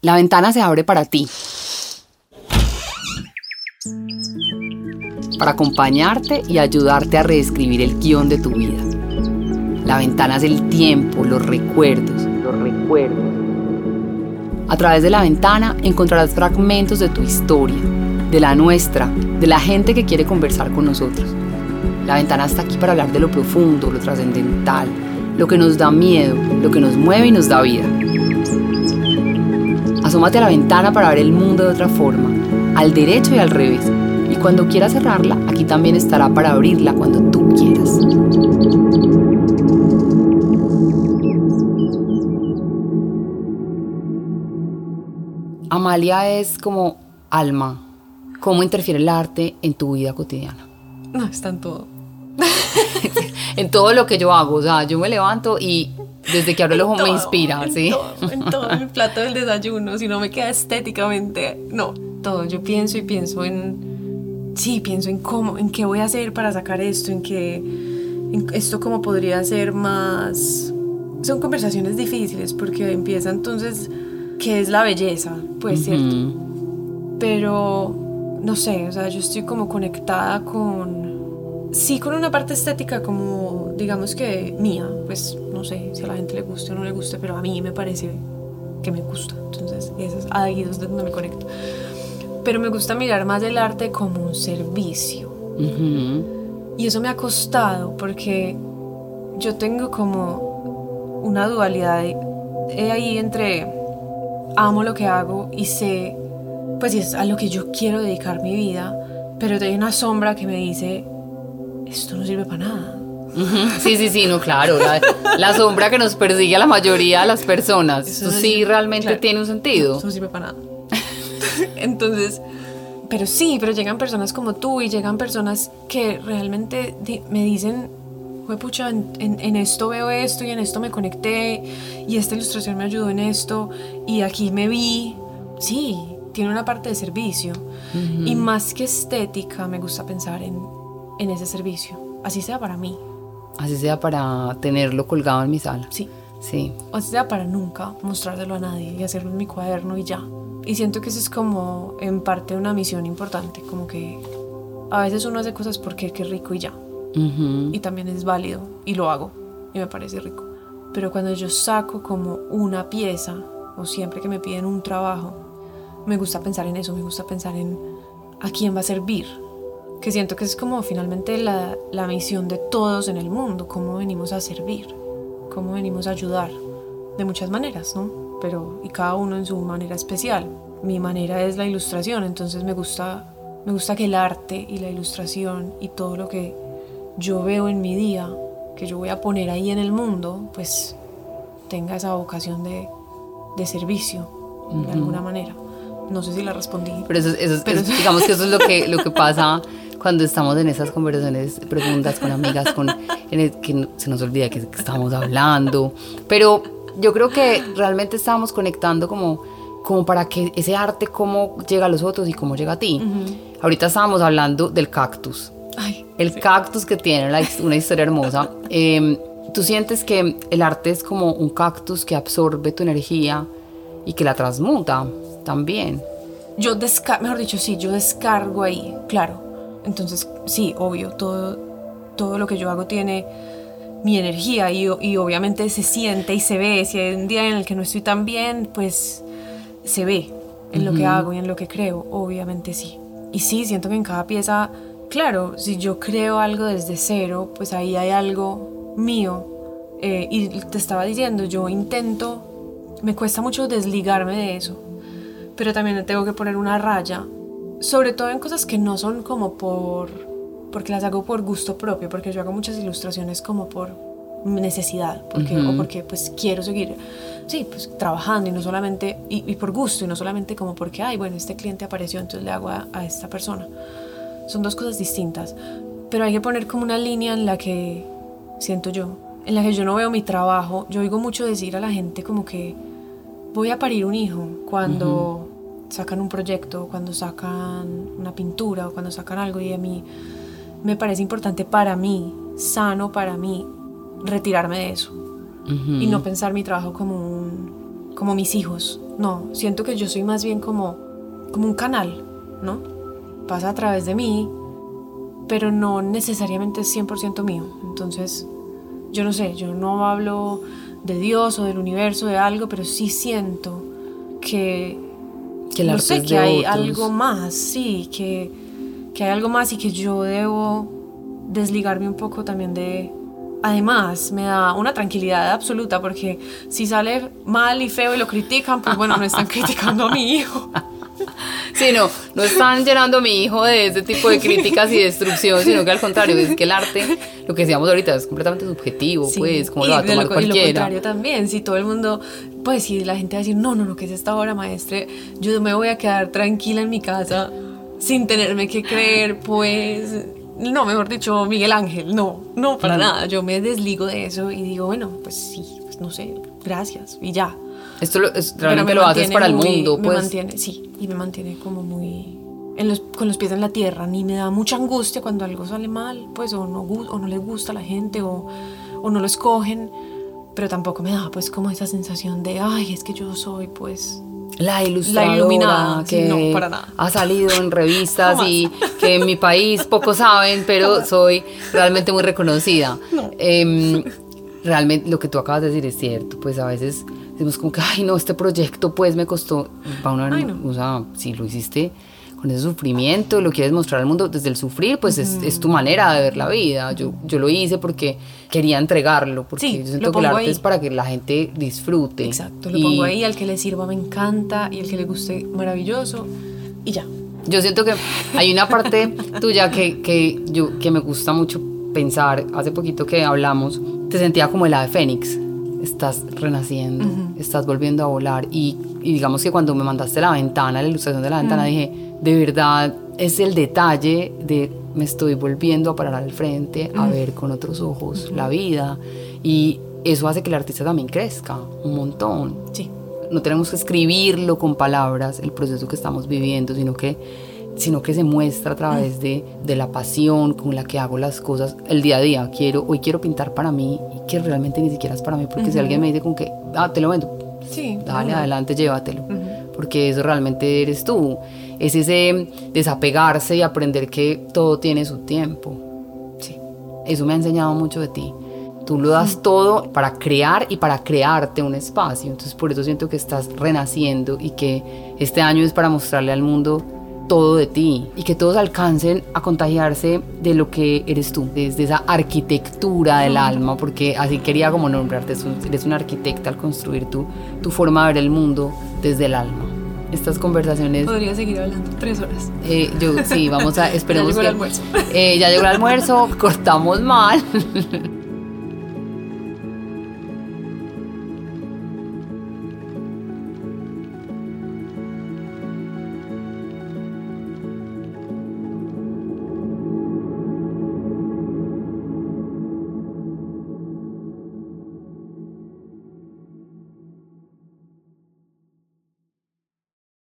La ventana se abre para ti. Para acompañarte y ayudarte a reescribir el guion de tu vida. La ventana es el tiempo, los recuerdos. Los recuerdos. A través de la ventana encontrarás fragmentos de tu historia, de la nuestra, de la gente que quiere conversar con nosotros. La ventana está aquí para hablar de lo profundo, lo trascendental, lo que nos da miedo, lo que nos mueve y nos da vida. Asómate a la ventana para ver el mundo de otra forma, al derecho y al revés. Y cuando quieras cerrarla, aquí también estará para abrirla cuando tú quieras. Amalia es como alma. ¿Cómo interfiere el arte en tu vida cotidiana? No, está en todo. en todo lo que yo hago. O sea, yo me levanto y desde que abro el ojo me inspira, en ¿sí? Todo, en todo mi plato del desayuno, si no me queda estéticamente, no, todo. Yo pienso y pienso en, sí, pienso en cómo, en qué voy a hacer para sacar esto, en qué, en esto cómo podría ser más... Son conversaciones difíciles porque empieza entonces, ¿qué es la belleza? Pues cierto. Pero, no sé, o sea, yo estoy como conectada con sí con una parte estética como, digamos que mía, pues no sé si a la gente le guste o no le guste, pero a mí me parece que me gusta. Entonces, eso es ahí es donde me conecto. Pero me gusta mirar más el arte como un servicio. Y eso me ha costado porque yo tengo como una dualidad ahí entre amo lo que hago y sé, pues es a lo que yo quiero dedicar mi vida, pero hay una sombra que me dice, esto no sirve para nada. Sí, sí, sí, no, claro. La, sombra que nos persigue a la mayoría de las personas. Eso, sí realmente tiene un sentido. Eso no sirve para nada. Entonces, pero sí, pero llegan personas como tú y llegan personas que realmente me dicen, pucha, en, en, esto veo esto y en esto me conecté y esta ilustración me ayudó en esto y aquí me vi. Sí, tiene una parte de servicio. Y más que estética, me gusta pensar en en ese servicio, así sea para mí. Así sea para tenerlo colgado en mi sala. Sí. Sí. Así sea para nunca mostrárselo a nadie y hacerlo en mi cuaderno y ya. Y siento que eso es como en parte una misión importante, como que a veces uno hace cosas porque qué rico y ya. Y también es válido y lo hago y me parece rico. Pero cuando yo saco como una pieza o siempre que me piden un trabajo, me gusta pensar en eso, me gusta pensar en a quién va a servir, que siento que es como finalmente la, la, misión de todos en el mundo, cómo venimos a servir, cómo venimos a ayudar, de muchas maneras, ¿no? Pero, y cada uno en su manera especial. Mi manera es la ilustración, entonces me gusta, me gusta que el arte y la ilustración y todo lo que yo veo en mi día, que yo voy a poner ahí en el mundo, pues tenga esa vocación de, de servicio, de alguna manera. No sé si la respondí. Pero, eso, pero digamos que eso es lo que, lo que pasa cuando estamos en esas conversaciones profundas con amigas, con, en el que se nos olvida que, estamos hablando, pero yo creo que realmente estábamos conectando como, como para que ese arte, cómo llega a los otros y cómo llega a ti. Ahorita estábamos hablando del cactus. el cactus que tiene una historia hermosa. Em, ¿Tú sientes que el arte es como un cactus que absorbe tu energía y que la transmuta también? Yo descargo, mejor dicho, sí, yo descargo ahí, claro. Entonces, sí, obvio, todo, todo lo que yo hago tiene mi energía y, y, obviamente se siente y se ve. Si hay un día en el que no estoy tan bien, pues se ve en lo que hago y en lo que creo, obviamente sí. Y sí, siento que en cada pieza, claro, si yo creo algo desde cero, pues ahí hay algo mío. Eh, y te estaba diciendo, yo intento, me cuesta mucho desligarme de eso, pero también tengo que poner una raya sobre todo en cosas que no son como por, porque las hago por gusto propio, porque yo hago muchas ilustraciones como por necesidad, porque, o porque pues quiero seguir, sí, pues trabajando y no solamente, y, por gusto, y no solamente como porque, ay, bueno, este cliente apareció, entonces le hago a, a esta persona. Son dos cosas distintas, pero hay que poner como una línea en la que siento yo, en la que yo no veo mi trabajo, yo oigo mucho decir a la gente como que voy a parir un hijo cuando sacan un proyecto, cuando sacan una pintura o cuando sacan algo y a mí me parece importante para mí, sano para mí, retirarme de eso y no pensar mi trabajo como un, como mis hijos. No, siento que yo soy más bien como, como un canal, ¿no? Pasa a través de mí, pero no necesariamente es 100% mío. Entonces, yo no sé, yo no hablo de Dios o del universo, de algo, pero sí siento que, Que el no arte sé, es que de hay otros. algo más, sí, que, que hay algo más y que yo debo desligarme un poco también de... Además, me da una tranquilidad absoluta porque si sale mal y feo y lo critican, pues bueno, no están criticando a mi hijo. Sí, no, no están llenando a mi hijo de ese tipo de críticas y destrucción, sino que al contrario, es que el arte, lo que decíamos ahorita, es completamente subjetivo, Sí, pues, como lo va a tomar lo, y lo cualquiera. contrario también, si todo el mundo, pues si la gente va a decir, no, no, no, que es esta obra maestre, yo me voy a quedar tranquila en mi casa sin tenerme que creer, pues, no, mejor dicho, Miguel Ángel, no, no, para nada, yo me desligo de eso y digo, bueno, pues sí, pues no sé, gracias, y ya. Esto lo, es- realmente me lo haces para el muy- mundo, me pues. mantiene, sí, y me mantiene como muy en los, con los pies en la tierra, ni me da mucha angustia cuando algo sale mal, pues o no, o no le gusta a la gente o, o no lo escogen, pero tampoco me da pues como esa sensación de, ay, es que yo soy pues... La ilustradora iluminada, sí, que no, para nada. ha salido en revistas Jamás. y que en mi país pocos saben, pero soy realmente muy reconocida. No. Em, realmente lo que tú acabas de decir es cierto, pues a veces decimos como que, ay no, este proyecto pues me costó, para una, Ay, no. o sea, si lo hiciste con ese sufrimiento, lo quieres mostrar al mundo desde el sufrir, pues es, es tu manera de ver la vida. Yo, yo lo hice porque quería entregarlo, porque Sí, yo siento que el arte ahí. es para que la gente disfrute. Exacto, lo Y- pongo ahí, al que le sirva me encanta y al que le guste maravilloso y ya. Yo siento que hay una parte tuya que, que, yo, que me gusta mucho pensar. Hace poquito que hablamos, te sentía como el ave fénix. Estás renaciendo, estás volviendo a volar. Y, y digamos que cuando me mandaste la ventana, la ilustración de la ventana, dije, de verdad es el detalle de me estoy volviendo a parar al frente, a ver con otros ojos la vida. Y eso hace que el artista también crezca un montón Sí. no tenemos que escribirlo con palabras, el proceso que estamos viviendo, sino que, sino que se muestra a través de, de la pasión con la que hago las cosas el día a día. Quiero, hoy quiero pintar para mí y que realmente ni siquiera es para mí, porque si alguien me dice como que, ah, te lo vendo, Sí. dale, adelante, llévatelo, porque eso realmente eres tú. Es ese desapegarse y aprender que todo tiene su tiempo. Sí. Eso me ha enseñado mucho de ti. Tú lo das todo para crear y para crearte un espacio. Entonces por eso siento que estás renaciendo y que este año es para mostrarle al mundo todo de ti y que todos alcancen a contagiarse de lo que eres tú, desde esa arquitectura del alma, porque así quería como nombrarte, eres un- eres una arquitecta al construir tu, tu forma de ver el mundo desde el alma. Estas conversaciones Podría seguir hablando tres horas. eh, yo sí, vamos a esperemos llegó el que almuerzo. Eh, ya llegó el almuerzo, cortamos mal.